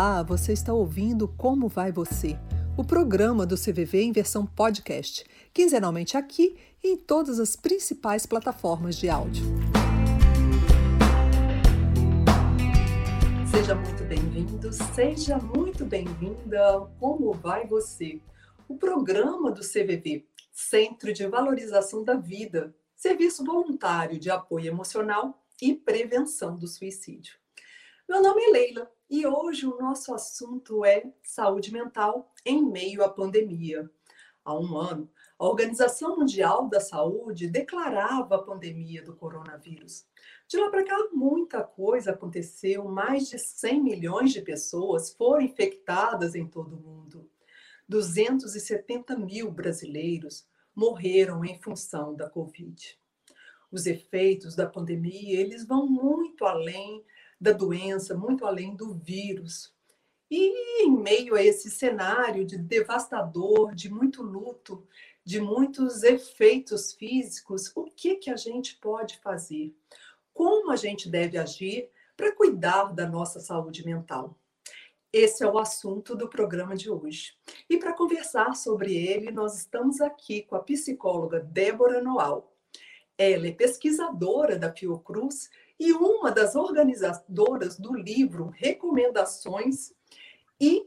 Olá, você está ouvindo Como Vai Você? O programa do CVV em versão podcast, quinzenalmente aqui e em todas as principais plataformas de áudio. Seja muito bem-vindo, seja muito bem-vinda. Como vai você? O programa do CVV, Centro de Valorização da Vida, serviço voluntário de apoio emocional e prevenção do suicídio. Meu nome é Leila e hoje o nosso assunto é saúde mental em meio à pandemia. Há um ano, a Organização Mundial da Saúde declarava a pandemia do coronavírus. De lá para cá, muita coisa aconteceu, mais de 100 milhões de pessoas foram infectadas em todo o mundo. 270 mil brasileiros morreram em função da Covid. Os efeitos da pandemia, eles vão muito além da doença, muito além do vírus. E em meio a esse cenário de devastador, de muito luto, de muitos efeitos físicos, o que que a gente pode fazer? Como a gente deve agir para cuidar da nossa saúde mental? Esse é o assunto do programa de hoje. E para conversar sobre ele, nós estamos aqui com a psicóloga Débora Noal. Ela é pesquisadora da Fiocruz e uma das organizadoras do livro Recomendações e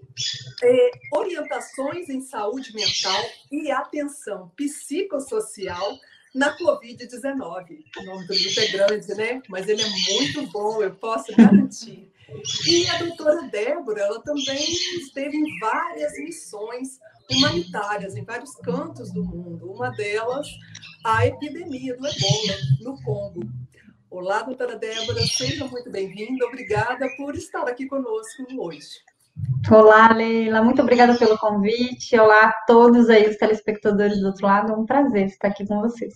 é, Orientações em Saúde Mental e Atenção Psicossocial na Covid-19. O nome do livro é grande, né? Mas ele é muito bom, eu posso garantir. E a doutora Débora, ela também esteve em várias missões humanitárias em vários cantos do mundo. Uma delas, a epidemia do ebola no Congo. Olá, doutora Débora, seja muito bem-vinda. Obrigada por estar aqui conosco hoje. Olá, Leila, muito obrigada pelo convite. Olá a todos aí, os telespectadores do outro lado. É um prazer estar aqui com vocês.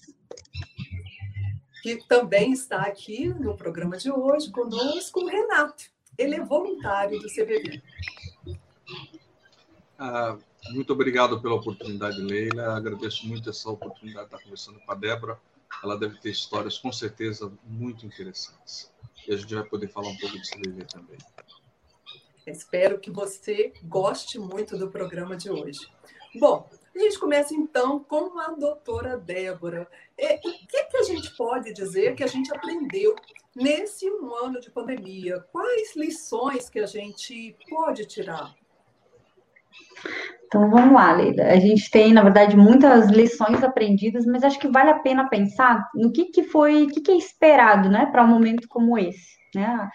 Que também está aqui no programa de hoje conosco o Renato. Ele é voluntário do CBB. Ah, muito obrigado pela oportunidade, Leila. Agradeço muito essa oportunidade de estar conversando com a Débora ela deve ter histórias com certeza muito interessantes. E a gente vai poder falar um pouco de CVV também. Espero que você goste muito do programa de hoje. Bom, a gente começa então com a doutora Débora. É, o que, que a gente pode dizer que a gente aprendeu nesse um ano de pandemia? Quais lições que a gente pode tirar? Então vamos lá, Leida. A gente tem, na verdade, muitas lições aprendidas, mas acho que vale a pena pensar no que, que foi, o que, que é esperado, né, para um momento como esse, né?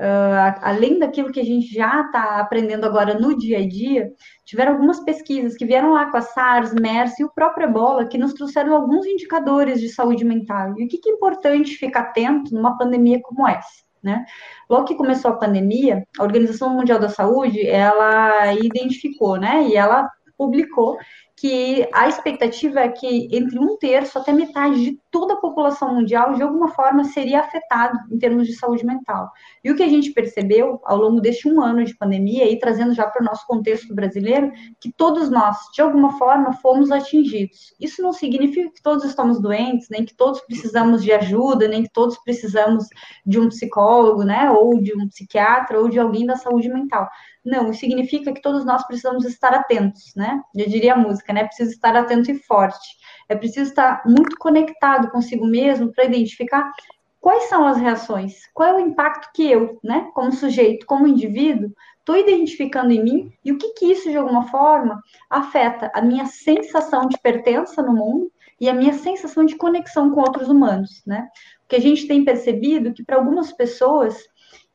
Uh, além daquilo que a gente já está aprendendo agora no dia a dia, tiveram algumas pesquisas que vieram lá com a SARS, MERS e o próprio Ebola, que nos trouxeram alguns indicadores de saúde mental. E o que, que é importante ficar atento numa pandemia como essa? Né? Logo que começou a pandemia, a Organização Mundial da Saúde, ela identificou, né, e ela publicou que a expectativa é que entre um terço até metade de toda a população mundial, de alguma forma, seria afetado em termos de saúde mental. E o que a gente percebeu ao longo deste um ano de pandemia, e trazendo já para o nosso contexto brasileiro, que todos nós, de alguma forma, fomos atingidos. Isso não significa que todos estamos doentes, nem que todos precisamos de ajuda, nem que todos precisamos de um psicólogo, né, ou de um psiquiatra, ou de alguém da saúde mental não, isso significa que todos nós precisamos estar atentos, né? Eu diria a música, né? Preciso estar atento e forte. É preciso estar muito conectado consigo mesmo para identificar quais são as reações, qual é o impacto que eu, né, como sujeito, como indivíduo, estou identificando em mim e o que que isso de alguma forma afeta a minha sensação de pertença no mundo e a minha sensação de conexão com outros humanos, né? Porque a gente tem percebido que para algumas pessoas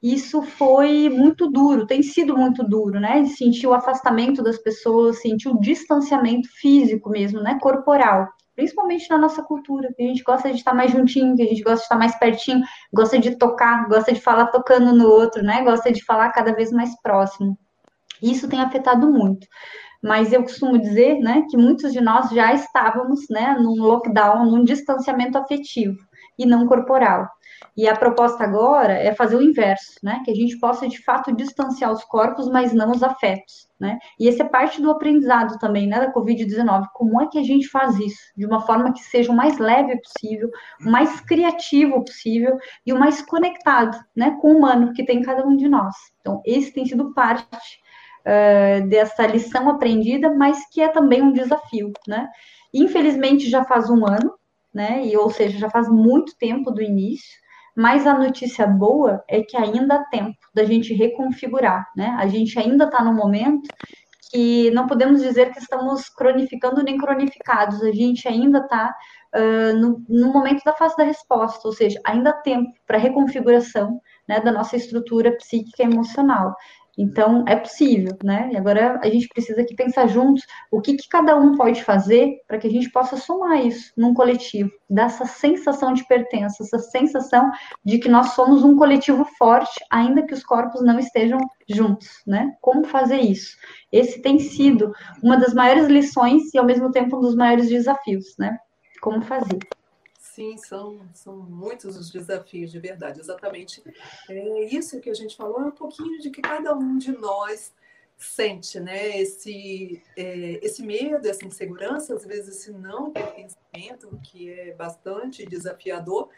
isso foi muito duro, tem sido muito duro, né? Sentir o afastamento das pessoas, sentir o distanciamento físico mesmo, né? Corporal, principalmente na nossa cultura, que a gente gosta de estar mais juntinho, que a gente gosta de estar mais pertinho, gosta de tocar, gosta de falar tocando no outro, né? Gosta de falar cada vez mais próximo. Isso tem afetado muito. Mas eu costumo dizer, né, que muitos de nós já estávamos, né, num lockdown, num distanciamento afetivo e não corporal. E a proposta agora é fazer o inverso, né? Que a gente possa de fato distanciar os corpos, mas não os afetos, né? E esse é parte do aprendizado também, né, da Covid-19. Como é que a gente faz isso de uma forma que seja o mais leve possível, o mais criativo possível e o mais conectado, né, com o humano que tem cada um de nós. Então, esse tem sido parte uh, dessa lição aprendida, mas que é também um desafio, né? Infelizmente já faz um ano, né? E ou seja, já faz muito tempo do início. Mas a notícia boa é que ainda há tempo da gente reconfigurar, né? A gente ainda está no momento que não podemos dizer que estamos cronificando nem cronificados, a gente ainda está uh, no, no, momento da fase da resposta, ou seja, ainda há tempo para reconfiguração né, da nossa estrutura psíquica e emocional. Então, é possível, né? E agora a gente precisa aqui pensar juntos o que, que cada um pode fazer para que a gente possa somar isso num coletivo, dar essa sensação de pertença, essa sensação de que nós somos um coletivo forte, ainda que os corpos não estejam juntos, né? Como fazer isso? Esse tem sido uma das maiores lições e, ao mesmo tempo, um dos maiores desafios, né? Como fazer. Sim, são, são muitos os desafios, de verdade. Exatamente é isso que a gente falou, é um pouquinho de que cada um de nós sente, né? Esse, é, esse medo, essa insegurança, às vezes esse não pertencimento, que é bastante desafiador,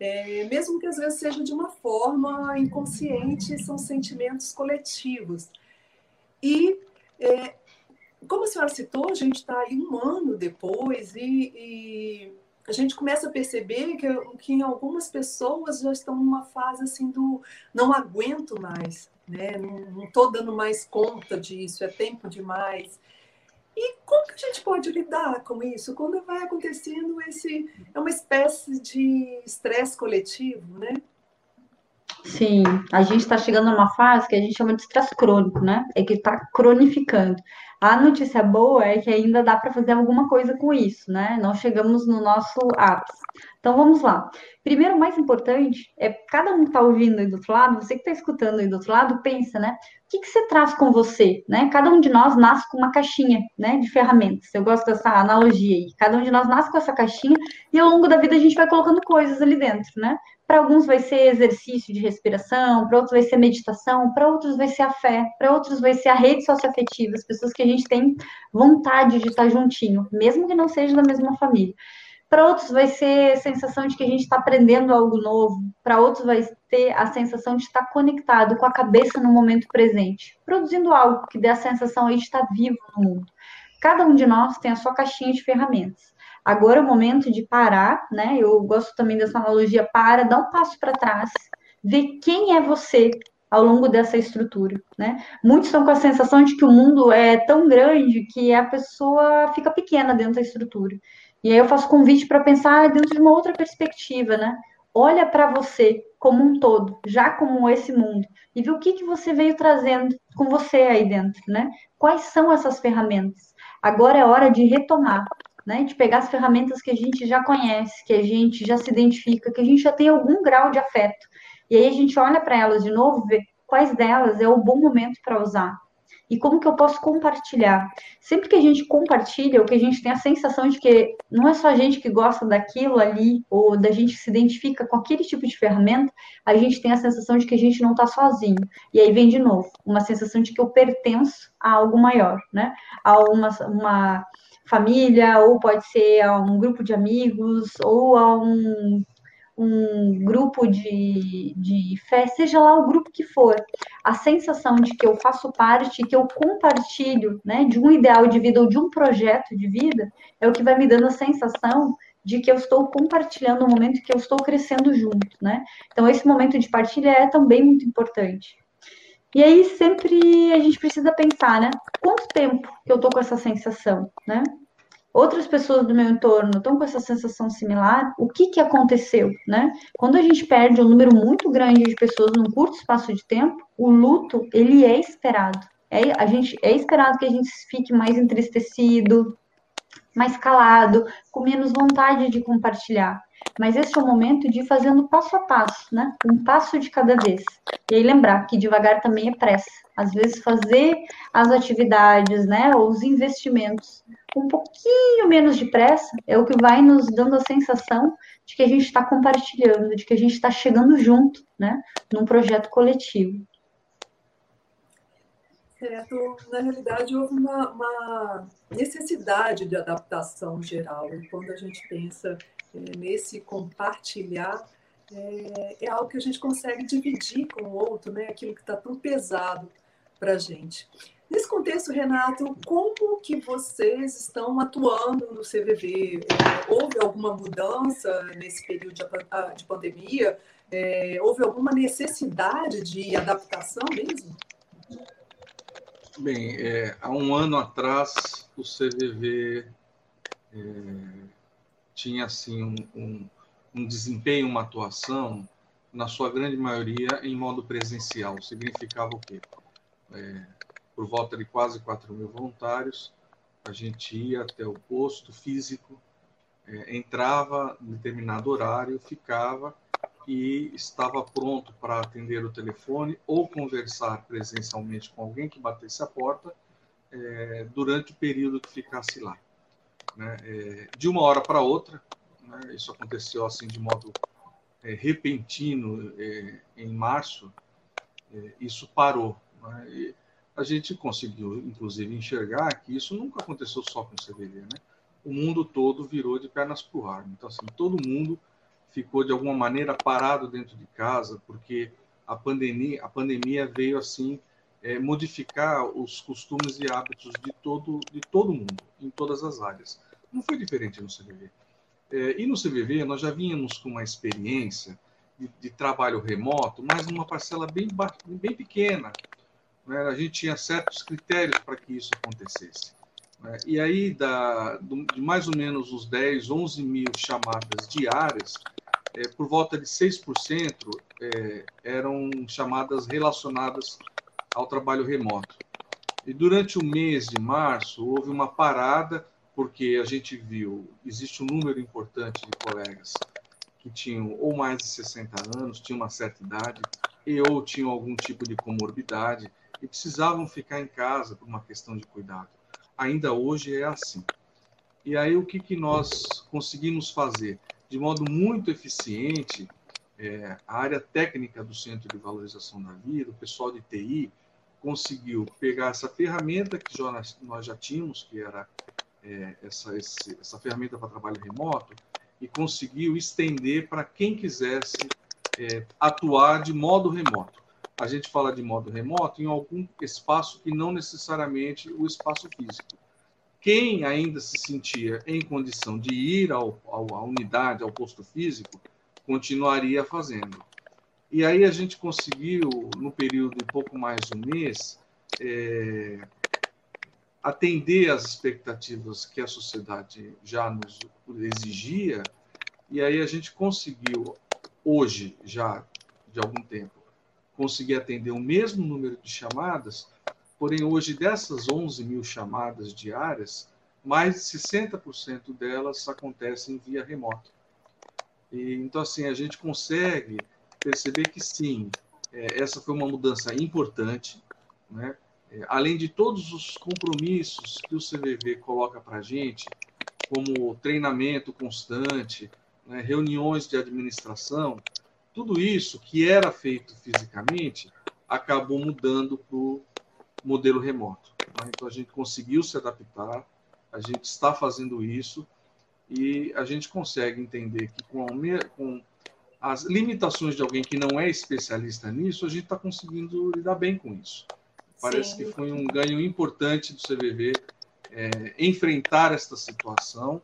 é, mesmo que às vezes seja de uma forma inconsciente, são sentimentos coletivos. E, é, como a senhora citou, a gente está aí um ano depois e, e a gente começa a perceber que, que algumas pessoas já estão numa fase assim do não aguento mais, né? Não estou dando mais conta disso, é tempo demais. E como que a gente pode lidar com isso? Quando vai acontecendo esse é uma espécie de estresse coletivo, né? Sim, a gente está chegando numa fase que a gente chama de estresse crônico, né? É que está cronificando. A notícia boa é que ainda dá para fazer alguma coisa com isso, né? Nós chegamos no nosso ápice. Então vamos lá. Primeiro, o mais importante é cada um que está ouvindo aí do outro lado, você que está escutando aí do outro lado, pensa, né? O que, que você traz com você, né? Cada um de nós nasce com uma caixinha, né? De ferramentas. Eu gosto dessa analogia aí. Cada um de nós nasce com essa caixinha e ao longo da vida a gente vai colocando coisas ali dentro, né? Para alguns vai ser exercício de respiração, para outros vai ser meditação, para outros vai ser a fé, para outros vai ser a rede socioafetiva, as pessoas que a gente tem vontade de estar juntinho, mesmo que não seja da mesma família. Para outros vai ser a sensação de que a gente está aprendendo algo novo, para outros vai ter a sensação de estar conectado com a cabeça no momento presente, produzindo algo que dê a sensação de estar vivo no mundo. Cada um de nós tem a sua caixinha de ferramentas. Agora é o momento de parar, né? Eu gosto também dessa analogia, para, dá um passo para trás, ver quem é você ao longo dessa estrutura, né? Muitos estão com a sensação de que o mundo é tão grande que a pessoa fica pequena dentro da estrutura. E aí eu faço convite para pensar dentro de uma outra perspectiva, né? Olha para você como um todo, já como esse mundo, e vê o que, que você veio trazendo com você aí dentro, né? Quais são essas ferramentas? Agora é hora de retomar, né? De pegar as ferramentas que a gente já conhece, que a gente já se identifica, que a gente já tem algum grau de afeto. E aí a gente olha para elas de novo, vê quais delas é o bom momento para usar. E como que eu posso compartilhar? Sempre que a gente compartilha, o que a gente tem a sensação de que não é só a gente que gosta daquilo ali, ou da gente que se identifica com aquele tipo de ferramenta, a gente tem a sensação de que a gente não está sozinho. E aí vem de novo, uma sensação de que eu pertenço a algo maior, né? A uma, uma família, ou pode ser a um grupo de amigos, ou a um, um grupo de, de fé, seja lá o grupo que for. A sensação de que eu faço parte, que eu compartilho né, de um ideal de vida ou de um projeto de vida, é o que vai me dando a sensação de que eu estou compartilhando o momento que eu estou crescendo junto, né? Então, esse momento de partilha é também muito importante. E aí sempre a gente precisa pensar, né? Quanto tempo que eu tô com essa sensação, né? Outras pessoas do meu entorno estão com essa sensação similar. O que que aconteceu, né? Quando a gente perde um número muito grande de pessoas num curto espaço de tempo, o luto ele é esperado. É, a gente é esperado que a gente fique mais entristecido, mais calado, com menos vontade de compartilhar. Mas esse é o momento de ir fazendo passo a passo, né? Um passo de cada vez. E aí lembrar que devagar também é pressa. Às vezes fazer as atividades, né, ou os investimentos um pouquinho menos de pressa é o que vai nos dando a sensação de que a gente está compartilhando, de que a gente está chegando junto, né, num projeto coletivo. Certo. Na realidade, houve uma, uma necessidade de adaptação geral. E quando a gente pensa nesse compartilhar, é, é, algo que a gente consegue dividir com o outro, né? aquilo que está tão pesado para a gente. Nesse contexto, Renato, como que vocês estão atuando no CVV? Houve alguma mudança nesse período de, pandemia? É, houve alguma necessidade de adaptação mesmo? Bem, é, há um ano atrás, o CVV é, tinha assim um, um, um, desempenho, uma atuação, na sua grande maioria, em modo presencial. Significava o quê? É, por volta de quase 4 mil voluntários, a gente ia até o posto físico, é, entrava em determinado horário, ficava e estava pronto para atender o telefone ou conversar presencialmente com alguém que batesse a porta é, durante o período que ficasse lá. Né? É, de uma hora para outra, né? isso aconteceu assim de modo é, repentino é, em março, é, isso parou. Né? A gente conseguiu, inclusive, enxergar que isso nunca aconteceu só com o CVV. Né? O mundo todo virou de pernas para o ar. Então, assim, todo mundo ficou de alguma maneira parado dentro de casa, porque a pandemia, a pandemia veio assim é, modificar os costumes e hábitos de todo de todo mundo, em todas as áreas. Não foi diferente no CVV. É, e no CVV nós já vínhamos com uma experiência de, de trabalho remoto, mas numa parcela bem bem pequena. Né? A gente tinha certos critérios para que isso acontecesse. Né? E aí, da, de mais ou menos os 10, 11 mil chamadas diárias, é, por volta de 6% é, eram chamadas relacionadas ao trabalho remoto. E durante o mês de março houve uma parada, porque a gente viu, existe um número importante de colegas que tinham ou mais de 60 anos, tinham uma certa idade, e ou tinham algum tipo de comorbidade e precisavam ficar em casa por uma questão de cuidado. Ainda hoje é assim. E aí o que, que nós conseguimos fazer? de modo muito eficiente é, a área técnica do Centro de Valorização da Vida, o pessoal de TI, conseguiu pegar essa ferramenta que já, nós já tínhamos, que era é, essa, esse, essa ferramenta para trabalho remoto, e conseguiu estender para quem quisesse é, atuar de modo remoto. A gente fala de modo remoto em algum espaço que não necessariamente o espaço físico. Quem ainda se sentia em condição de ir ao, ao, à unidade, ao posto físico, continuaria fazendo. E aí a gente conseguiu, no período de pouco mais de um mês, é, atender às expectativas que a sociedade já nos exigia, e aí a gente conseguiu, hoje, já de algum tempo, conseguir atender o mesmo número de chamadas Porém, hoje, dessas 11 mil chamadas diárias, mais de 60% delas acontecem via remota. E, então, assim, a gente consegue perceber que sim, é, essa foi uma mudança importante, né? É, além de todos os compromissos que o CVV coloca para a gente, como treinamento constante, né? reuniões de administração, tudo isso que era feito fisicamente acabou mudando para o modelo remoto. Né? Então a gente conseguiu se adaptar, a gente está fazendo isso e a gente consegue entender que com, com as limitações de alguém que não é especialista nisso, a gente está conseguindo lidar bem com isso. Parece Sim. que foi um ganho importante do CVV é, enfrentar esta situação,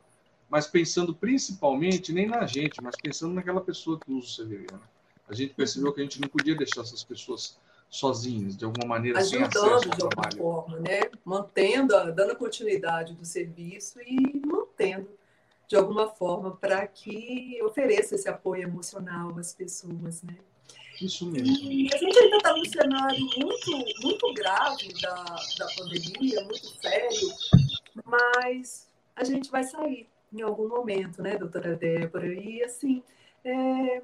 mas pensando principalmente, nem na gente, mas pensando naquela pessoa que usa o CVV. Né? A gente percebeu que a gente não podia deixar essas pessoas sozinhos, de alguma maneira, Ajudando sem acesso ao de alguma forma, né? Mantendo, dando continuidade do serviço e mantendo de alguma forma para que ofereça esse apoio emocional às pessoas, né? Isso mesmo. E a gente ainda está num cenário muito, muito grave da, da pandemia, muito sério, mas a gente vai sair. em algum momento, né, doutora Débora? E, assim, é,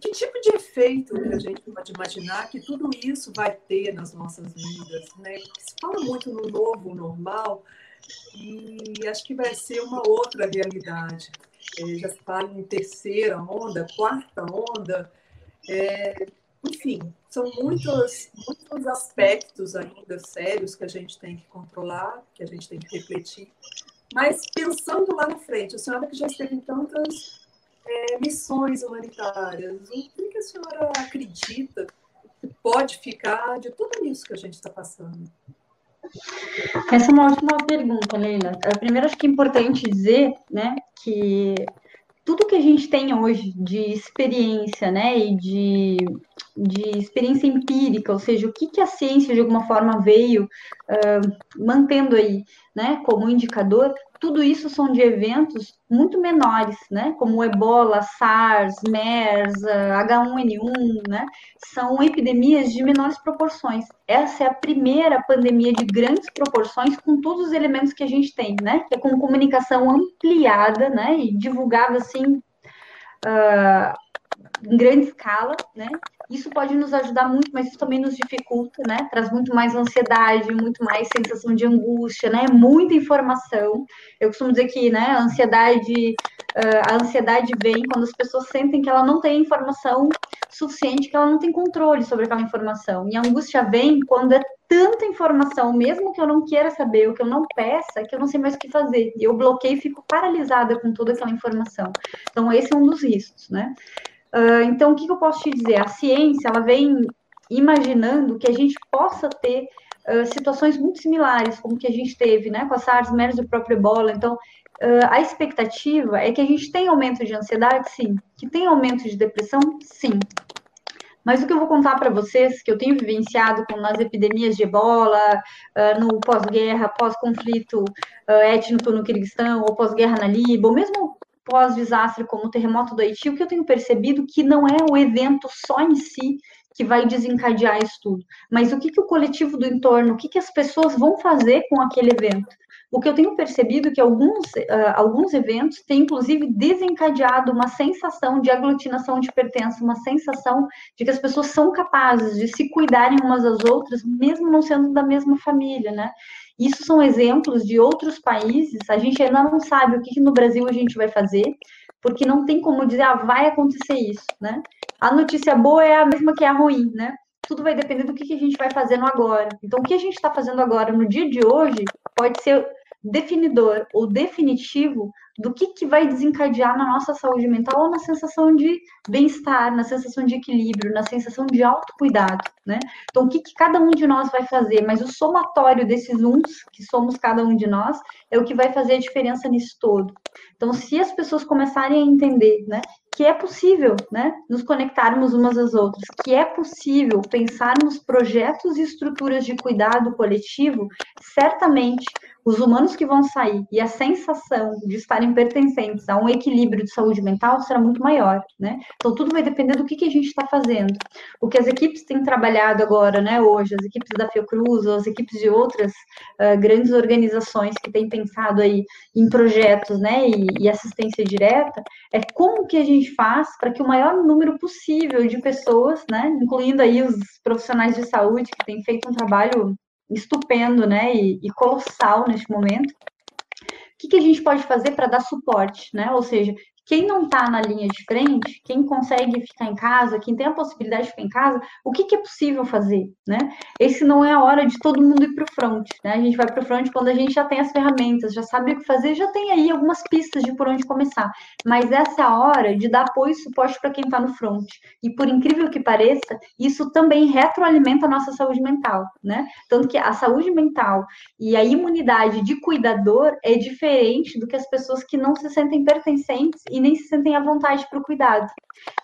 que tipo de efeito que a gente pode imaginar que tudo isso vai ter nas nossas vidas, né? Porque se fala muito no novo normal e acho que vai ser uma outra realidade. É, já se fala em terceira onda, quarta onda, é, enfim, são muitos, muitos aspectos ainda sérios que a gente tem que controlar, que a gente tem que refletir. Mas pensando lá na frente, a senhora que já esteve em tantas é, missões humanitárias. O que a senhora acredita que pode ficar de tudo isso que a gente está passando? Essa é uma ótima pergunta, Leila. Primeiro, acho que é importante dizer né, que tudo que a gente tem hoje de experiência, né, e de, de experiência empírica, ou seja, o que, que a ciência de alguma forma veio uh, mantendo aí, né, como indicador, tudo isso são de eventos muito menores, né? Como Ebola, SARS, MERS, H1N1, né? São epidemias de menores proporções. Essa é a primeira pandemia de grandes proporções com todos os elementos que a gente tem, né? É com comunicação ampliada, né? E divulgada assim uh, em grande escala, né? Isso pode nos ajudar muito, mas isso também nos dificulta, né? Traz muito mais ansiedade, muito mais sensação de angústia, né? Muita informação. Eu costumo dizer que, né, a ansiedade, a ansiedade vem quando as pessoas sentem que ela não tem informação suficiente, que ela não tem controle sobre aquela informação. E a angústia vem quando é tanta informação, mesmo que eu não queira saber, o que eu não peça, que eu não sei mais o que fazer. E eu bloqueio e fico paralisada com toda aquela informação. Então, esse é um dos riscos, né? Uh, então, o que, eu posso te dizer? A ciência, ela vem imaginando que a gente possa ter uh, situações muito similares, como que a gente teve, né, com a SARS, MERS e o próprio Ebola. Então, uh, a expectativa é que a gente tenha aumento de ansiedade, sim. Que tenha aumento de depressão, sim. Mas o que eu vou contar para vocês, que eu tenho vivenciado com nas epidemias de ebola, no pós-guerra, pós-conflito étnico no Kirguistão, ou pós-guerra na Líbia, ou mesmo pós-desastre como o terremoto do Haiti, o que eu tenho percebido que não é o evento só em si que vai desencadear isso tudo, mas o que, que o coletivo do entorno, o que, que as pessoas vão fazer com aquele evento. O que eu tenho percebido é que alguns, uh, alguns eventos têm, inclusive, desencadeado uma sensação de aglutinação de pertença, uma sensação de que as pessoas são capazes de se cuidarem umas às outras, mesmo não sendo da mesma família, né? Isso são exemplos de outros países. A gente ainda não sabe o que, no Brasil a gente vai fazer, porque não tem como dizer, ah, vai acontecer isso, né? A notícia boa é a mesma que a ruim, né? Tudo vai depender do que, que a gente vai fazendo agora. Então, o que a gente está fazendo agora, no dia de hoje, pode ser definidor ou definitivo do que, que vai desencadear na nossa saúde mental ou na sensação de bem-estar, na sensação de equilíbrio, na sensação de autocuidado, né? Então, o que, que cada um de nós vai fazer? Mas o somatório desses uns, que somos cada um de nós, é o que vai fazer a diferença nisso todo. Então, se as pessoas começarem a entender, né, que é possível, né, nos conectarmos umas às outras, que é possível pensarmos projetos e estruturas de cuidado coletivo, certamente os humanos que vão sair e a sensação de estarem pertencentes a um equilíbrio de saúde mental será muito maior, né? Então, tudo vai depender do que, que a gente está fazendo. O que as equipes têm trabalhado agora, né, hoje, as equipes da Fiocruz, as equipes de outras uh, grandes organizações que têm pensado aí em projetos, né, e, e assistência direta, é como que a gente faz para que o maior número possível de pessoas, né, incluindo aí os profissionais de saúde que têm feito um trabalho estupendo, né, e, e colossal neste momento. O que, que a gente pode fazer para dar suporte, né? Ou seja, quem não está na linha de frente, quem consegue ficar em casa, quem tem a possibilidade de ficar em casa, o que, que é possível fazer, né? Esse não é a hora de todo mundo ir para o front, né? A gente vai para o front quando a gente já tem as ferramentas, já sabe o que fazer, já tem aí algumas pistas de por onde começar. Mas essa é a hora de dar apoio e suporte para quem está no front. E por incrível que pareça, isso também retroalimenta a nossa saúde mental, né? Tanto que a saúde mental e a imunidade de cuidador é diferente do que as pessoas que não se sentem pertencentes e nem se sentem à vontade para o cuidado.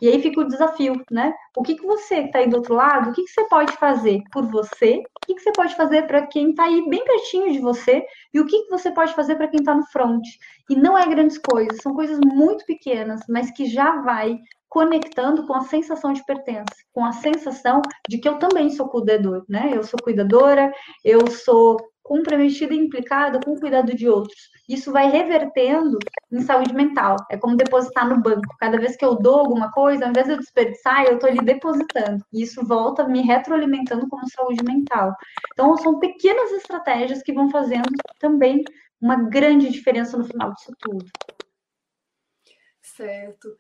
E aí fica o desafio, né? O que, que você que está aí do outro lado, o que, que você pode fazer por você? O que, que você pode fazer para quem está aí bem pertinho de você? E o que, que você pode fazer para quem está no front? E não é grandes coisas, são coisas muito pequenas, mas que já vai conectando com a sensação de pertença, com a sensação de que eu também sou cuidador, né? Eu sou cuidadora, eu sou comprometida e implicada com o cuidado de outros. Isso vai revertendo em saúde mental. É como depositar no banco. Cada vez que eu dou alguma coisa, ao invés de eu desperdiçar, eu estou ali depositando. E isso volta me retroalimentando como saúde mental. Então, são pequenas estratégias que vão fazendo também uma grande diferença no final disso tudo. Certo.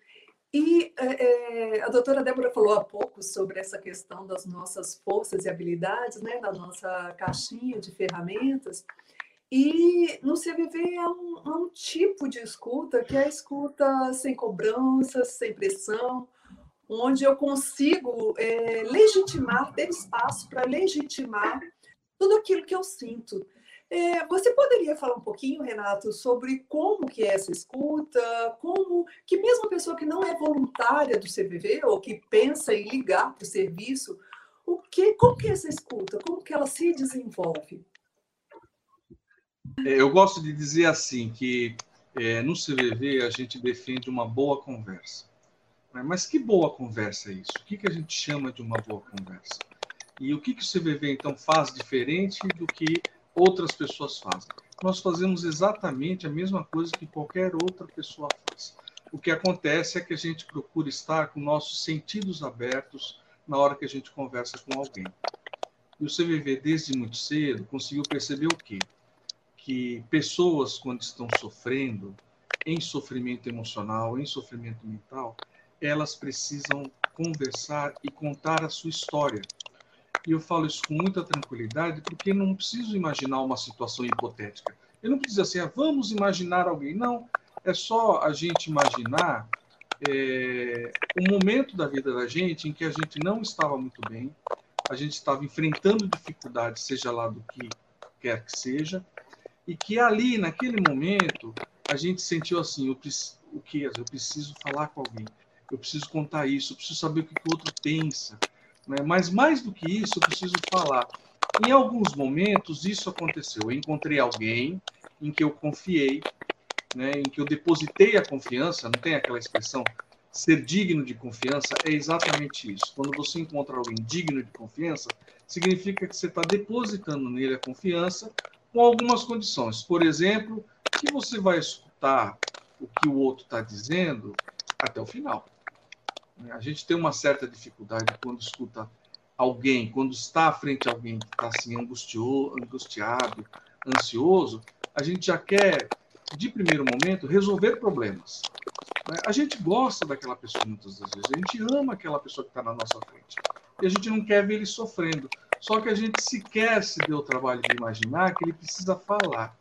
E é, é, a doutora Débora falou há pouco sobre essa questão das nossas forças e habilidades, né, da nossa caixinha de ferramentas. E no CVV há um, há um tipo de escuta que é a escuta sem cobrança, sem pressão, onde eu consigo é, legitimar, ter espaço para legitimar tudo aquilo que eu sinto. É, você poderia falar um pouquinho, Renato, sobre como que é essa escuta, como que mesmo a pessoa que não é voluntária do CVV ou que pensa em ligar para o serviço, o que, como que é essa escuta, como que ela se desenvolve? É, eu gosto de dizer assim que é, no CVV a gente defende uma boa conversa. Né? Mas que boa conversa é isso? O que, que a gente chama de uma boa conversa? E o que, que o CVV então faz diferente do que outras pessoas fazem. Nós fazemos exatamente a mesma coisa que qualquer outra pessoa faz. O que acontece é que a gente procura estar com nossos sentidos abertos na hora que a gente conversa com alguém. E o CVV, desde muito cedo, conseguiu perceber o quê? Que pessoas, quando estão sofrendo, em sofrimento emocional, em sofrimento mental, elas precisam conversar e contar a sua história e eu falo isso com muita tranquilidade, porque não preciso imaginar uma situação hipotética. Eu não preciso assim, ah, vamos imaginar alguém. Não, é só a gente imaginar é, um momento da vida da gente em que a gente não estava muito bem, a gente estava enfrentando dificuldades, seja lá do que quer que seja, e que ali, naquele momento, a gente sentiu assim, eu, o que? Eu preciso falar com alguém, eu preciso contar isso, eu preciso saber o que o outro pensa, né? Mas mais do que isso, eu preciso falar. Em alguns momentos, isso aconteceu. Eu encontrei alguém em que eu confiei, né? em que eu depositei a confiança, não tem aquela expressão? Ser digno de confiança é exatamente isso. Quando você encontra alguém digno de confiança, significa que você está depositando nele a confiança com algumas condições. Por exemplo, que você vai escutar o que o outro está dizendo até o final. A gente tem uma certa dificuldade quando escuta alguém, quando está à frente de alguém que está assim angustiado, ansioso, a gente já quer, de primeiro momento, resolver problemas. Né? A gente gosta daquela pessoa muitas das vezes, a gente ama aquela pessoa que está na nossa frente. E a gente não quer ver ele sofrendo. Só que a gente sequer se deu o trabalho de imaginar que ele precisa falar.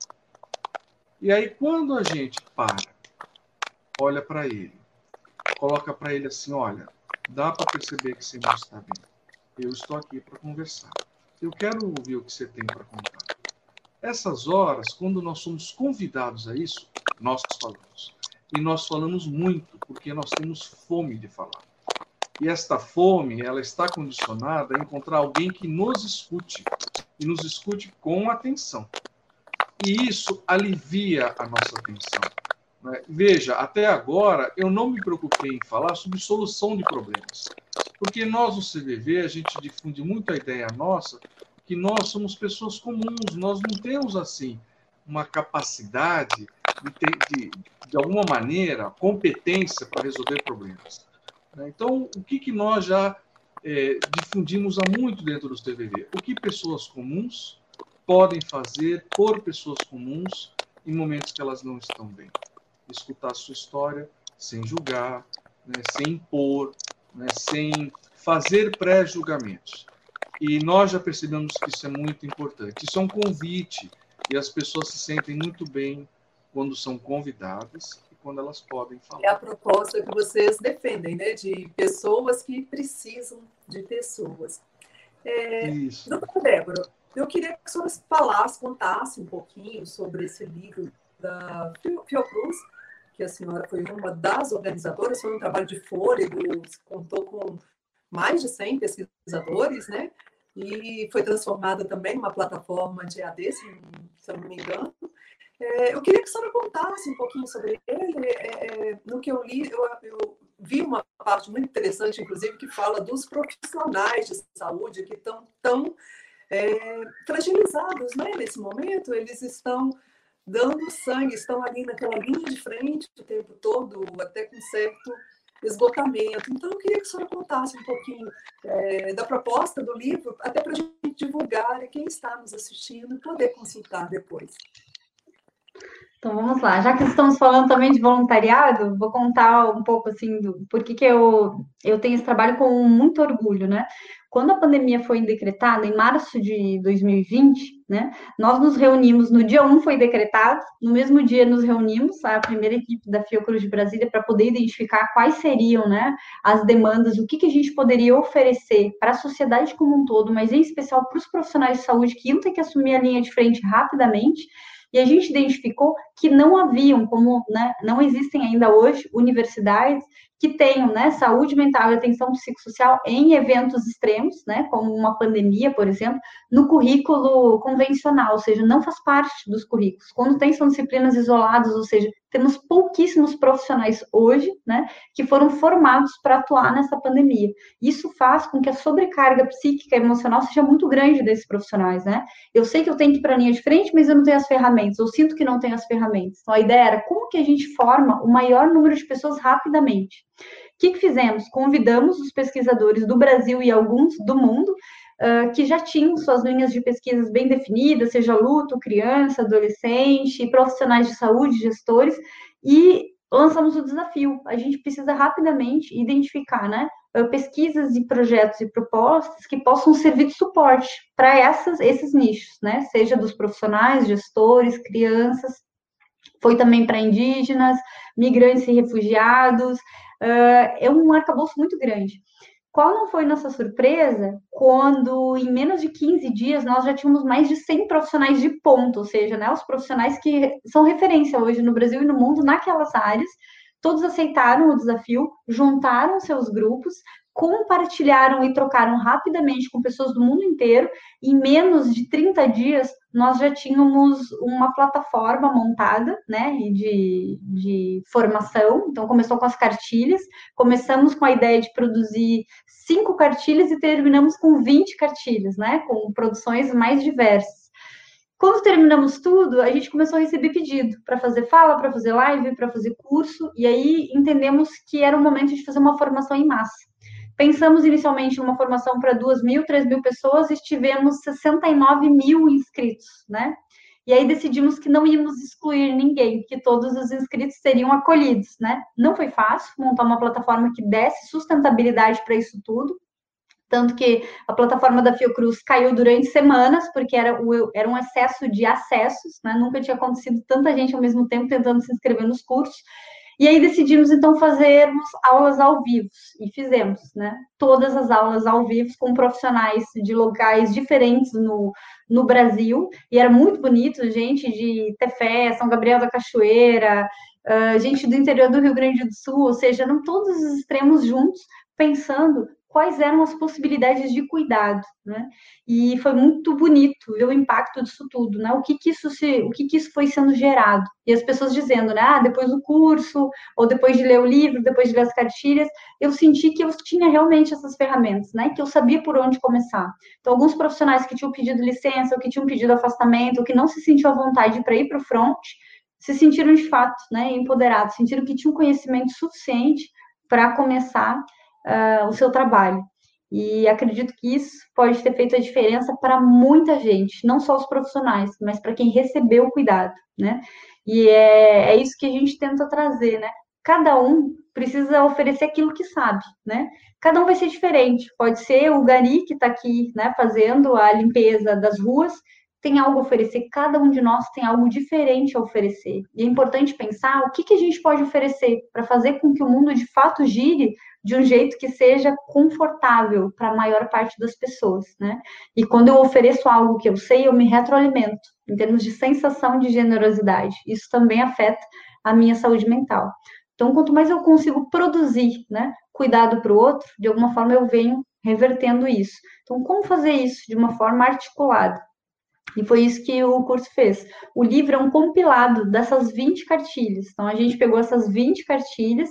E aí, quando a gente para, olha para ele, coloca para ele assim: olha, dá para perceber que você não está bem. Eu estou aqui para conversar. Eu quero ouvir o que você tem para contar. Essas horas, quando nós somos convidados a isso, nós falamos. E nós falamos muito, porque nós temos fome de falar. E esta fome, ela está condicionada a encontrar alguém que nos escute, e nos escute com atenção. E isso alivia a nossa atenção. Né? Veja, até agora eu não me preocupei em falar sobre solução de problemas, porque nós no CVV a gente difunde muito a ideia nossa que nós somos pessoas comuns, nós não temos assim uma capacidade de, de, de alguma maneira, competência para resolver problemas. Né? Então, o que, que nós já é, difundimos há muito dentro do CVV? O que pessoas comuns podem fazer por pessoas comuns em momentos que elas não estão bem escutar a sua história sem julgar, né, sem impor, né, sem fazer pré-julgamentos. E nós já percebemos que isso é muito importante. Isso é um convite e as pessoas se sentem muito bem quando são convidadas e quando elas podem falar. É a proposta que vocês defendem, né? De pessoas que precisam de pessoas. É, Isso. Doutora Débora, eu queria que a senhora falasse, contasse um pouquinho sobre esse livro da Fiocruz, que a senhora foi uma das organizadoras, foi um trabalho de fôlego, contou com mais de 100 pesquisadores, né? E foi transformada também numa plataforma de AD, se, eu não me engano. É, eu queria que a senhora contasse um pouquinho sobre ele. É, é, no que eu li, eu, eu, vi uma parte muito interessante, inclusive, que fala dos profissionais de saúde que estão tão é, fragilizados, né? Nesse momento, eles estão dando sangue, estão ali naquela linha de frente o tempo todo, até com certo esgotamento. Então, eu queria que a senhora contasse um pouquinho é, da proposta do livro, até para a gente divulgar e quem está nos assistindo poder consultar depois. Então vamos lá, já que estamos falando também de voluntariado, vou contar um pouco assim do por que, que eu, eu tenho esse trabalho com muito orgulho, né? Quando a pandemia foi decretada, em março de 2020, né, nós nos reunimos, no dia 1 foi decretado, no mesmo dia nos reunimos, a primeira equipe da Fiocruz de Brasília, para poder identificar quais seriam né, as demandas, o que, que a gente poderia oferecer para a sociedade como um todo, mas em especial para os profissionais de saúde que iam ter que assumir a linha de frente rapidamente, e a gente identificou que não haviam, como né, não existem ainda hoje, universidades que tenham né, saúde mental e atenção psicossocial em eventos extremos, né, como uma pandemia, por exemplo, no currículo convencional, ou seja, não faz parte dos currículos. Quando tem são disciplinas isoladas, ou seja, temos pouquíssimos profissionais hoje, né, que foram formados para atuar nessa pandemia. Isso faz com que a sobrecarga psíquica e emocional seja muito grande desses profissionais, né? Eu sei que eu tenho que ir para a linha de frente, mas eu não tenho as ferramentas, eu sinto que não tenho as ferramentas. Então, a ideia era como que a gente forma o maior número de pessoas rapidamente. O que, que fizemos? Convidamos os pesquisadores do Brasil e alguns do mundo uh, que já tinham suas linhas de pesquisas bem definidas, seja luto, criança, adolescente, profissionais de saúde, gestores, e lançamos o desafio. A gente precisa rapidamente identificar, né, pesquisas e projetos e propostas que possam servir de suporte para esses nichos, né, seja dos profissionais, gestores, crianças, foi também para indígenas, migrantes e refugiados, uh, é um arcabouço muito grande. Qual não foi nossa surpresa quando, em menos de 15 dias, nós já tínhamos mais de 100 profissionais de ponto, ou seja, né, os profissionais que são referência hoje no Brasil e no mundo naquelas áreas, todos aceitaram o desafio, juntaram seus grupos, compartilharam e trocaram rapidamente com pessoas do mundo inteiro. Em menos de 30 dias, nós já tínhamos uma plataforma montada, né, de, de formação. Então, começou com as cartilhas, começamos com a ideia de produzir cinco cartilhas e terminamos com 20 cartilhas, né, com produções mais diversas. Quando terminamos tudo, a gente começou a receber pedido para fazer fala, para fazer live, para fazer curso, e aí entendemos que era o momento de fazer uma formação em massa. Pensamos inicialmente em uma formação para 2 mil, 3 mil pessoas e tivemos 69 mil inscritos, né? E aí decidimos que não íamos excluir ninguém, que todos os inscritos seriam acolhidos, né? Não foi fácil montar uma plataforma que desse sustentabilidade para isso tudo, tanto que a plataforma da Fiocruz caiu durante semanas, porque era, o, era um excesso de acessos, né? Nunca tinha acontecido tanta gente ao mesmo tempo tentando se inscrever nos cursos, e aí decidimos então fazermos aulas ao vivo. E fizemos, né? Todas as aulas ao vivo com profissionais de locais diferentes no, no Brasil. E era muito bonito, gente de Tefé, São Gabriel da Cachoeira, uh, gente do interior do Rio Grande do Sul, ou seja, eram todos os extremos juntos pensando quais eram as possibilidades de cuidado, né? E foi muito bonito ver o impacto disso tudo, né? O que que isso se, o que que isso foi sendo gerado? E as pessoas dizendo, né? Ah, depois do curso, ou depois de ler o livro, depois de ler as cartilhas, eu senti que eu tinha realmente essas ferramentas, né? Que eu sabia por onde começar. Então, alguns profissionais que tinham pedido licença, ou que tinham pedido afastamento, ou que não se sentiam à vontade para ir para o front, se sentiram de fato, né? Empoderados, sentiram que tinham conhecimento suficiente para começar uh, o seu trabalho. E acredito que isso pode ter feito a diferença para muita gente, não só os profissionais, mas para quem recebeu o cuidado, né? E é, é isso que a gente tenta trazer, né? Cada um precisa oferecer aquilo que sabe, né? Cada um vai ser diferente. Pode ser o Gari que está aqui, né, fazendo a limpeza das ruas, tem algo a oferecer, cada um de nós tem algo diferente a oferecer. E é importante pensar o que, que a gente pode oferecer para fazer com que o mundo de fato gire de um jeito que seja confortável para a maior parte das pessoas, né? E quando eu ofereço algo que eu sei, eu me retroalimento em termos de sensação de generosidade. Isso também afeta a minha saúde mental. Então, quanto mais eu consigo produzir, né, cuidado para o outro, de alguma forma eu venho revertendo isso. Então, como fazer isso de uma forma articulada? E foi isso que o curso fez. O livro é um compilado dessas 20 cartilhas. Então, a gente pegou essas 20 cartilhas,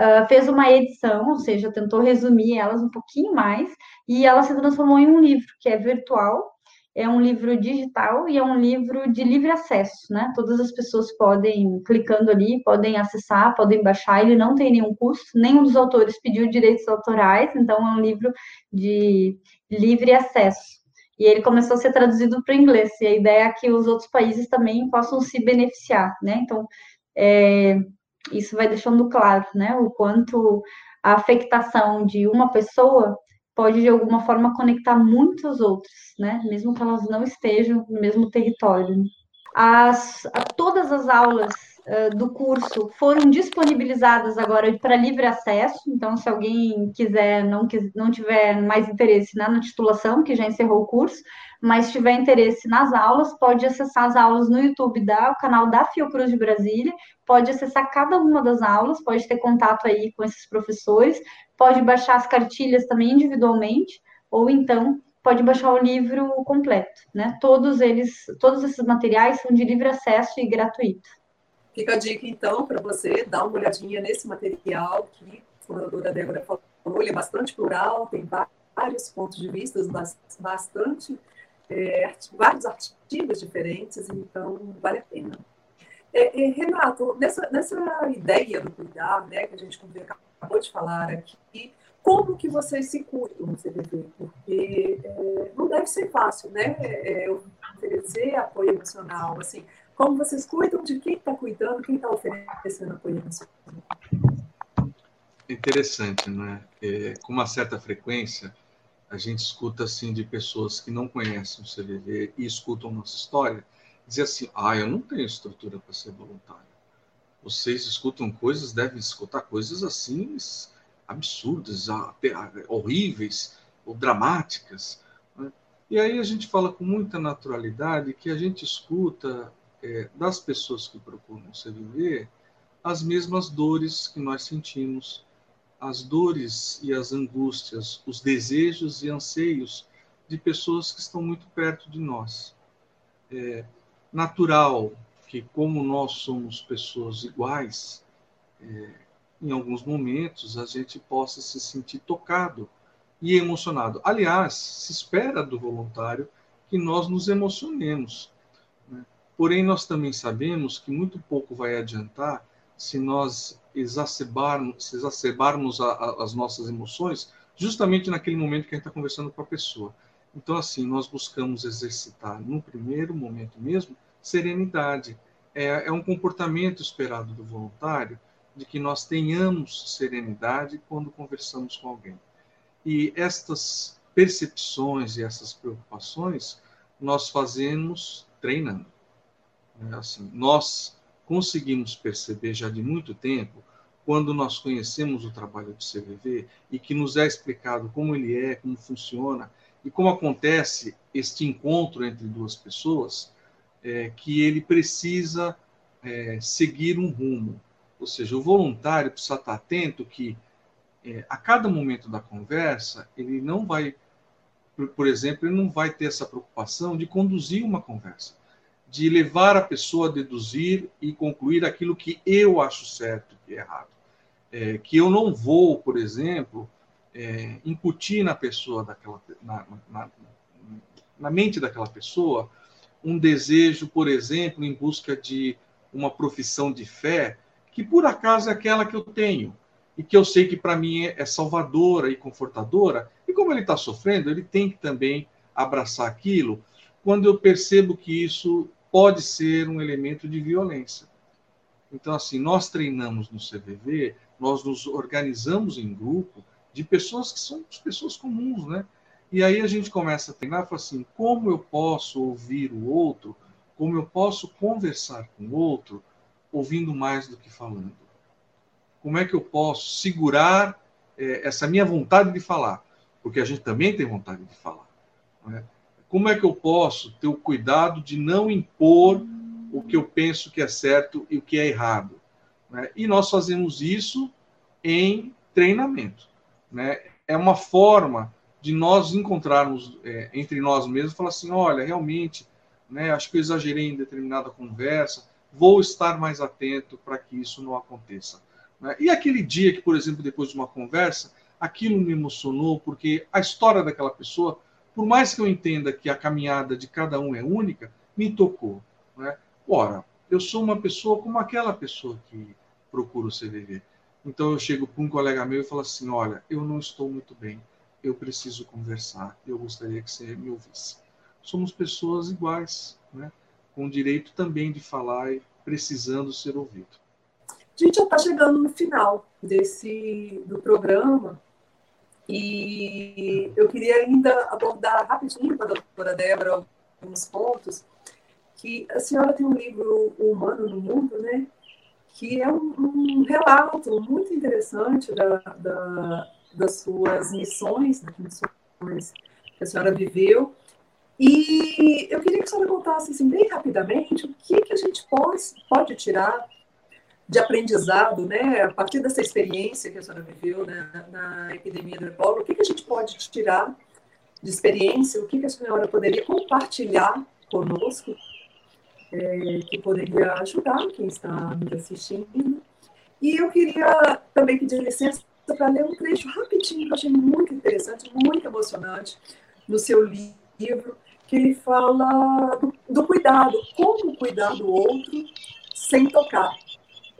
uh, fez uma edição, ou seja, tentou resumir elas um pouquinho mais, e ela se transformou em um livro que é virtual é um livro digital e é um livro de livre acesso, né? Todas as pessoas podem, clicando ali, podem acessar, podem baixar, ele não tem nenhum custo, nenhum dos autores pediu direitos autorais, então é um livro de livre acesso. E ele começou a ser traduzido para o inglês, e a ideia é que os outros países também possam se beneficiar, né? Então, é, isso vai deixando claro, né, o quanto a afectação de uma pessoa pode de alguma forma conectar muitos outros, né? Mesmo que elas não estejam no mesmo território. As, todas as aulas uh, do curso foram disponibilizadas agora para livre acesso. Então, se alguém quiser, não, não tiver mais interesse na, na titulação, que já encerrou o curso, mas tiver interesse nas aulas, pode acessar as aulas no YouTube da canal da Fiocruz de Brasília, pode acessar cada uma das aulas, pode ter contato aí com esses professores, pode baixar as cartilhas também individualmente, ou então pode baixar o livro completo, né? Todos eles, todos esses materiais são de livre acesso e gratuito. Fica a dica então para você dar uma olhadinha nesse material que a doutora Débora falou, ele é bastante plural, tem vários pontos de vista, bastante é, vários artigos diferentes, então vale a pena. É, é, Renato, nessa, nessa ideia do cuidar, né, que a gente acabou de falar aqui, como que vocês se cuidam no CVV? Porque é, não deve ser fácil, né? É, oferecer apoio emocional, assim, como vocês cuidam de quem está cuidando, quem está oferecendo apoio? Interessante, né? É, com uma certa frequência, a gente escuta assim de pessoas que não conhecem o CVV e escutam nossa história, dizer assim: "Ah, eu não tenho estrutura para ser voluntário". Vocês escutam coisas, devem escutar coisas assim absurdas, horríveis ou dramáticas. Né? E aí a gente fala com muita naturalidade que a gente escuta é, das pessoas que procuram o CVV as mesmas dores que nós sentimos, as dores e as angústias, os desejos e anseios de pessoas que estão muito perto de nós. É natural que, como nós somos pessoas iguais, é, em alguns momentos a gente possa se sentir tocado e emocionado. Aliás, se espera do voluntário que nós nos emocionemos. Porém, nós também sabemos que muito pouco vai adiantar se nós exacerbarmos, exacerbarmos a, a, as nossas emoções justamente naquele momento que a gente está conversando com a pessoa. Então, assim, nós buscamos exercitar, no primeiro momento mesmo, serenidade. É, é um comportamento esperado do voluntário de que nós tenhamos serenidade quando conversamos com alguém. E estas percepções e essas preocupações nós fazemos treinando. É assim, nós conseguimos perceber já de muito tempo, quando nós conhecemos o trabalho do CVV e que nos é explicado como ele é, como funciona e como acontece este encontro entre duas pessoas, é, que ele precisa é, seguir um rumo. Ou seja, o voluntário precisa estar atento que é, a cada momento da conversa ele não vai, por exemplo, ele não vai ter essa preocupação de conduzir uma conversa de levar a pessoa a deduzir e concluir aquilo que eu acho certo e errado. É, que eu não vou, por exemplo, é, incutir na pessoa daquela na, na, na, mente daquela pessoa um desejo, por exemplo, em busca de uma profissão de fé que por acaso é aquela que eu tenho e que eu sei que para mim é, salvadora e confortadora. E como ele está sofrendo, ele tem que também abraçar aquilo. Quando eu percebo que isso pode ser um elemento de violência. Então, assim, nós treinamos no CVV, nós nos organizamos em grupo de pessoas que são pessoas comuns, né? E aí a gente começa a treinar, fala assim, como eu posso ouvir o outro, como eu posso conversar com o outro, ouvindo mais do que falando? Como é que eu posso segurar é, essa minha vontade de falar? Porque a gente também tem vontade de falar. Né? Como é que eu posso ter o cuidado de não impor o que eu penso que é certo e o que é errado? Né? E nós fazemos isso em treinamento. Né? É uma forma de nós encontrarmos é, entre nós mesmos falar assim: olha, realmente, né, acho que eu exagerei em determinada conversa, vou estar mais atento para que isso não aconteça. Né? E aquele dia que, por exemplo, depois de uma conversa, aquilo me emocionou porque a história daquela pessoa por mais que eu entenda que a caminhada de cada um é única, me tocou. Né? Ora, eu sou uma pessoa como aquela pessoa que procura o CVV. Então eu chego para um colega meu e falo assim: olha, eu não estou muito bem, eu preciso conversar, eu gostaria que você me ouvisse. Somos pessoas iguais, né? com direito também de falar e precisando ser ouvido. A gente já está chegando no final desse do programa e eu queria ainda abordar rapidinho com a doutora Débora alguns pontos que a senhora tem um livro O Humano no Mundo, né? Que é um, um relato muito interessante da, da, das suas missões, das missões que a senhora viveu. E eu queria que a senhora contasse assim, bem rapidamente o que, que a gente pode, pode tirar de aprendizado, né, a partir dessa experiência que a senhora viveu né, na epidemia do ebola, o que, que a gente pode tirar de experiência, o que, que a senhora poderia compartilhar conosco, é, que poderia ajudar quem está nos assistindo. E eu queria também pedir licença para ler um trecho rapidinho, que eu achei muito interessante, muito emocionante, no seu livro, que ele fala do, do cuidado, como cuidar do outro sem tocar.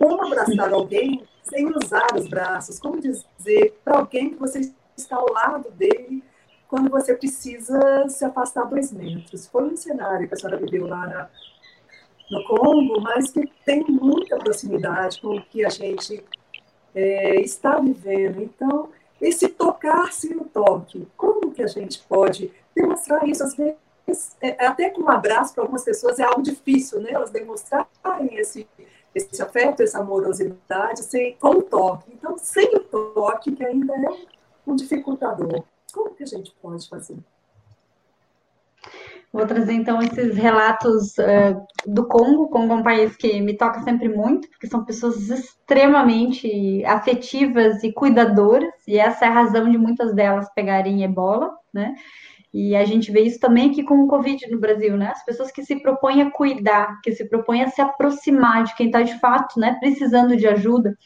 Como abraçar alguém sem usar os braços? Como dizer para alguém que você está ao lado dele quando você precisa se afastar dois metros? Foi um cenário que a senhora viveu lá na, no Congo, mas que tem muita proximidade com o que a gente é, está vivendo. Então, esse tocar sem o toque, como que a gente pode demonstrar isso? Às vezes, é, até com um abraço para algumas pessoas é algo difícil, né? Elas demonstrarem esse esse afeto, essa amorosidade, sem, com o toque. Então, sem o toque, que ainda é um dificultador. Como que a gente pode fazer? Vou trazer então esses relatos uh, do Congo. O Congo é um país que me toca sempre muito, porque são pessoas extremamente afetivas e cuidadoras, e essa é a razão de muitas delas pegarem ebola, né? E a gente vê isso também aqui com o Covid no Brasil, né? As pessoas que se propõem a cuidar, que se propõem a se aproximar de quem está de fato, né, precisando de ajuda,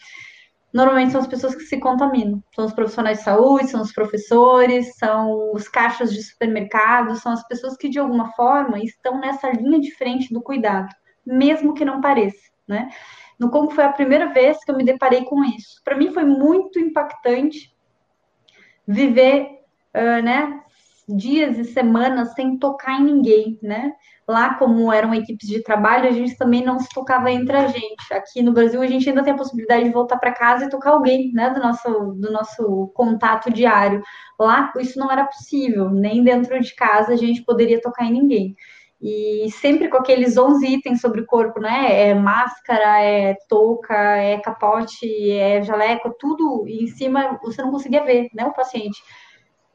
normalmente são as pessoas que se contaminam. São os profissionais de saúde, são os professores, são os caixas de supermercado, são as pessoas que de alguma forma estão nessa linha de frente do cuidado, mesmo que não pareça, né? No como foi a primeira vez que eu me deparei com isso. Para mim foi muito impactante viver, uh, né, dias e semanas sem tocar em ninguém, né? Lá, como eram equipes de trabalho, a gente também não se tocava entre a gente. Aqui no Brasil, a gente ainda tem a possibilidade de voltar para casa e tocar alguém, né? Do nosso, do nosso contato diário. Lá, isso não era possível, nem dentro de casa a gente poderia tocar em ninguém. E sempre com aqueles 11 itens sobre o corpo, né? É máscara, é touca, é capote, é jaleco, tudo em cima, você não conseguia ver, né? O paciente.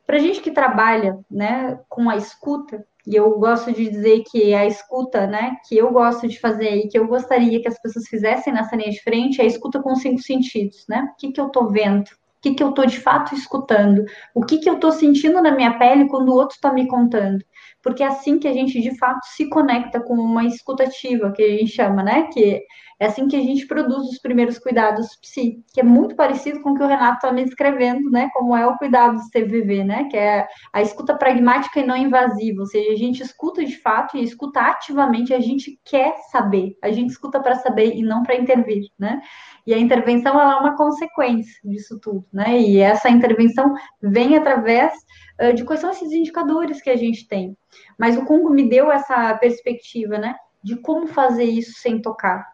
Para a gente que trabalha né, com a escuta, e eu gosto de dizer que a escuta, né, que eu gosto de fazer e que eu gostaria que as pessoas fizessem nessa linha de frente, é a escuta com cinco sentidos, né? O que, que eu estou vendo? O que, que eu estou de fato escutando? O que, que eu estou sentindo na minha pele quando o outro está me contando? Porque é assim que a gente de fato se conecta com uma escutativa, que a gente chama, né? Que é assim que a gente produz os primeiros cuidados psi, que é muito parecido com o que o Renato está me descrevendo, né? Como é o cuidado do CVV, né? Que é a escuta pragmática e não invasiva, ou seja, a gente escuta de fato e escuta ativamente, a gente quer saber, a gente escuta para saber e não para intervir, né? E a intervenção ela é uma consequência disso tudo, né? E essa intervenção vem através de quais são esses indicadores que a gente tem. Mas o Congo me deu essa perspectiva, né? De como fazer isso sem tocar,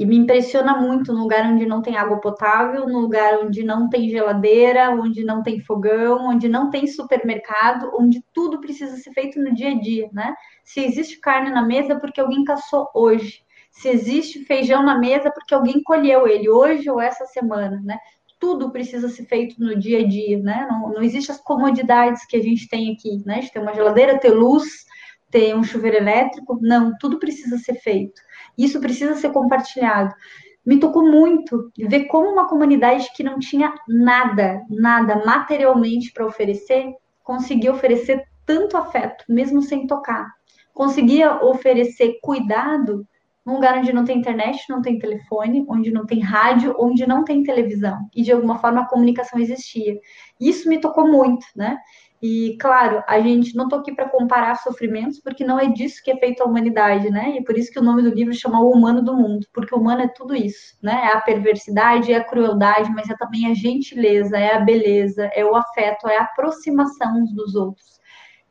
e me impressiona muito no lugar onde não tem água potável, no lugar onde não tem geladeira, onde não tem fogão, onde não tem supermercado, onde tudo precisa ser feito no dia a dia, né? Se existe carne na mesa, porque alguém caçou hoje. Se existe feijão na mesa, porque alguém colheu ele hoje ou essa semana, né? Tudo precisa ser feito no dia a dia, né? Não, não existe as comodidades que a gente tem aqui, né? De ter uma geladeira, ter luz, ter um chuveiro elétrico. Não, tudo precisa ser feito. Isso precisa ser compartilhado. Me tocou muito ver como uma comunidade que não tinha nada, nada materialmente para oferecer, conseguia oferecer tanto afeto, mesmo sem tocar. Conseguia oferecer cuidado num lugar onde não tem internet, não tem telefone, onde não tem rádio, onde não tem televisão. E de alguma forma a comunicação existia. Isso me tocou muito, né? E, claro, a gente não estou aqui para comparar sofrimentos, porque não é disso que é feita a humanidade, né? E por isso que o nome do livro chama O Humano do Mundo, porque o humano é tudo isso, né? É a perversidade, é a crueldade, mas é também a gentileza, é a beleza, é o afeto, é a aproximação uns dos outros.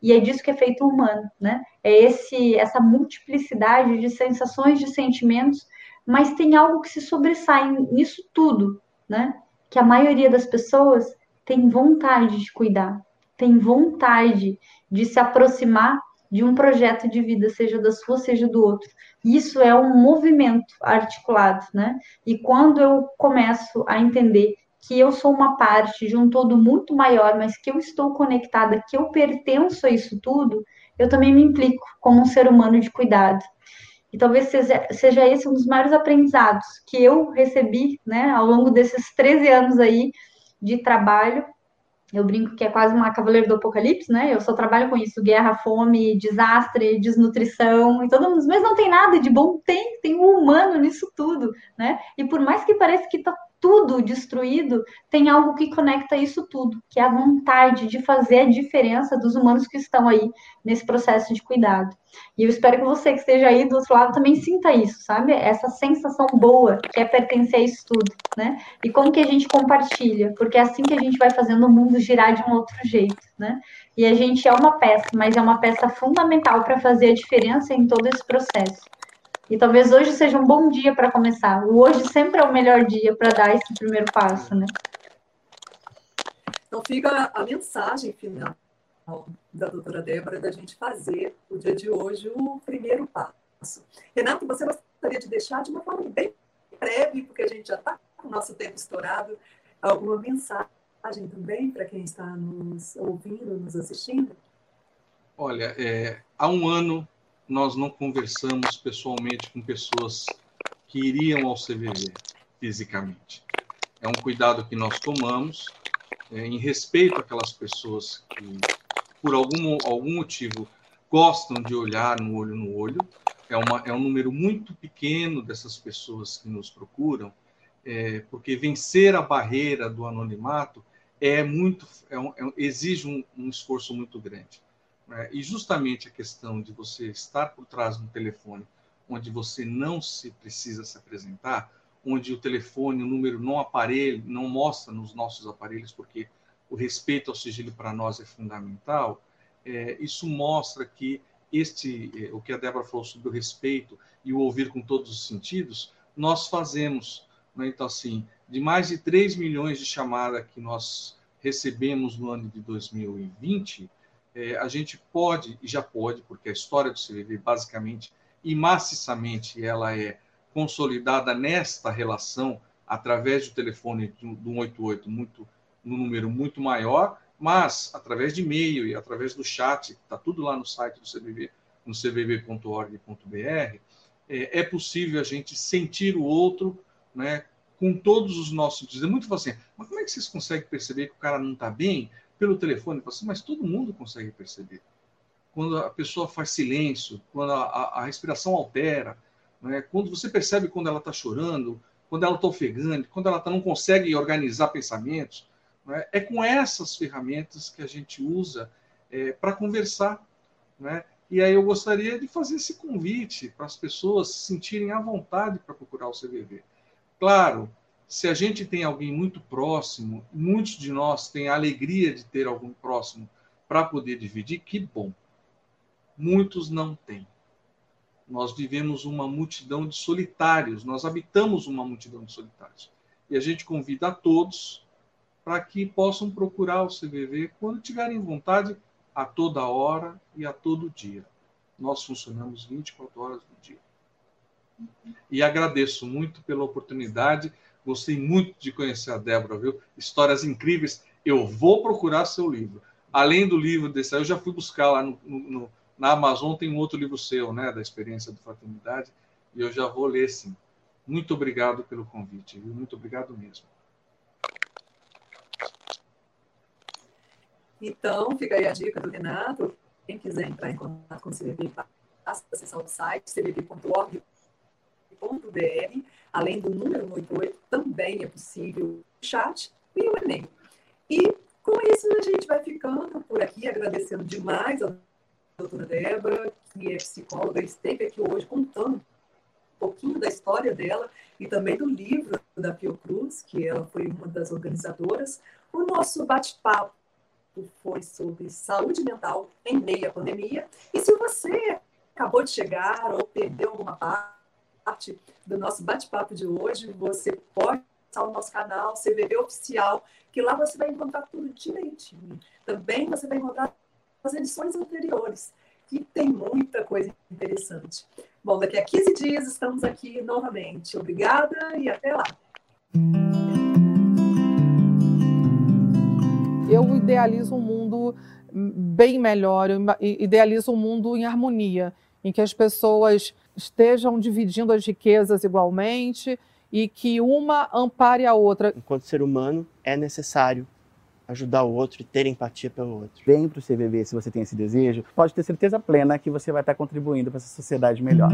E é disso que é feito o humano, né? É esse, essa multiplicidade de sensações, de sentimentos, mas tem algo que se sobressai nisso tudo, né? Que a maioria das pessoas tem vontade de cuidar, tem vontade de se aproximar de um projeto de vida, seja da sua, seja do outro. Isso é um movimento articulado, né? E quando eu começo a entender que eu sou uma parte de um todo muito maior, mas que eu estou conectada, que eu pertenço a isso tudo, eu também me implico como um ser humano de cuidado. E talvez seja, esse um dos maiores aprendizados que eu recebi, né, ao longo desses 13 anos aí de trabalho eu brinco que é quase uma cavaleiro do apocalipse, né? Eu só trabalho com isso: guerra, fome, desastre, desnutrição e todo mundo. Mas não tem nada de bom, tem, tem um humano nisso tudo, né? E por mais que pareça que tá tudo destruído, tem algo que conecta isso tudo, que é a vontade de fazer a diferença dos humanos que estão aí nesse processo de cuidado. E eu espero que você que esteja aí do outro lado também sinta isso, sabe? Essa sensação boa que é pertencer a isso tudo, né? E como que a gente compartilha, porque é assim que a gente vai fazendo o mundo girar de um outro jeito, né? E a gente é uma peça, mas é uma peça fundamental para fazer a diferença em todo esse processo. E talvez hoje seja um bom dia para começar. O hoje sempre é o melhor dia para dar esse primeiro passo, né? Então fica a mensagem final da doutora Débora da gente fazer o dia de hoje o primeiro passo. Renato, você gostaria de deixar de uma forma bem breve, porque a gente já está com o nosso tempo estourado, alguma mensagem também para quem está nos ouvindo, nos assistindo? Olha, é, há um ano nós não conversamos pessoalmente com pessoas que iriam ao CVV fisicamente. É um cuidado que nós tomamos é, em respeito àquelas pessoas que, por algum, algum motivo, gostam de olhar no olho no olho. É, uma, é um número muito pequeno dessas pessoas que nos procuram, é, porque vencer a barreira do anonimato é muito é um, é, exige um, um esforço muito grande. Né? E justamente a questão de você estar por trás um telefone onde você não se precisa se apresentar, onde o telefone, o número não aparelho, não mostra nos nossos aparelhos, porque o respeito ao sigilo para nós é fundamental, é, isso mostra que este, é, o que a Débora falou sobre o respeito e o ouvir com todos os sentidos, nós fazemos. Né? Então, assim, de mais de 3 milhões de chamadas que nós recebemos no ano de 2020, é, a gente pode, e já pode, porque a história do CVV, basicamente e maciçamente, ela é consolidada nesta relação através do telefone do 188, muito, no número muito maior, mas através de e-mail e através do chat, está tudo lá no site do CVV, no cvv.org.br, é, é possível a gente sentir o outro né, com todos os nossos. É muito fácil assim, mas como é que vocês conseguem perceber que o cara não está bem? Pelo telefone, mas todo mundo consegue perceber. Quando a pessoa faz silêncio, quando a, a, a respiração altera, né? quando você percebe quando ela está chorando, quando ela está ofegante, quando ela tá, não consegue organizar pensamentos. Né? É com essas ferramentas que a gente usa é, para conversar. Né? E aí eu gostaria de fazer esse convite para as pessoas se sentirem à vontade para procurar o CVV. Claro, se a gente tem alguém muito próximo, muitos de nós têm a alegria de ter algum próximo para poder dividir, que bom. Muitos não têm. Nós vivemos uma multidão de solitários, nós habitamos uma multidão de solitários. E a gente convida a todos para que possam procurar o CVV quando tiverem vontade, a toda hora e a todo dia. Nós funcionamos 24 horas do dia. E agradeço muito pela oportunidade Gostei muito de conhecer a Débora, viu? Histórias incríveis. Eu vou procurar seu livro. Além do livro desse, eu já fui buscar lá no, no, na Amazon, tem um outro livro seu, né? Da experiência de fraternidade. E eu já vou ler, sim. Muito obrigado pelo convite, viu? Muito obrigado mesmo. Então, fica aí a dica do Renato. Quem quiser entrar em contato com o CVB, passa a acessar o site cvb.org.br Além do número 188, também é possível o chat e o e-mail. E Com isso, a gente vai ficando por aqui, agradecendo demais a doutora Débora, que é psicóloga, esteve aqui hoje contando um pouquinho da história dela e também do livro da Fiocruz, que ela foi uma das organizadoras. O nosso bate-papo foi sobre saúde mental em meio à pandemia. E se você acabou de chegar ou perdeu alguma parte do nosso bate-papo de hoje, você pode acessar o nosso canal CVV Oficial, que lá você vai encontrar tudo direitinho. Também você vai encontrar as edições anteriores, que tem muita coisa interessante. Bom, daqui a 15 dias estamos aqui novamente. Obrigada e até lá. Eu idealizo um mundo bem melhor, eu idealizo um mundo em harmonia, em que as pessoas estejam dividindo as riquezas igualmente e que uma ampare a outra. Enquanto ser humano, é necessário ajudar o outro e ter empatia pelo outro. Vem para o CVV se você tem esse desejo, pode ter certeza plena que você vai estar contribuindo para essa sociedade melhor.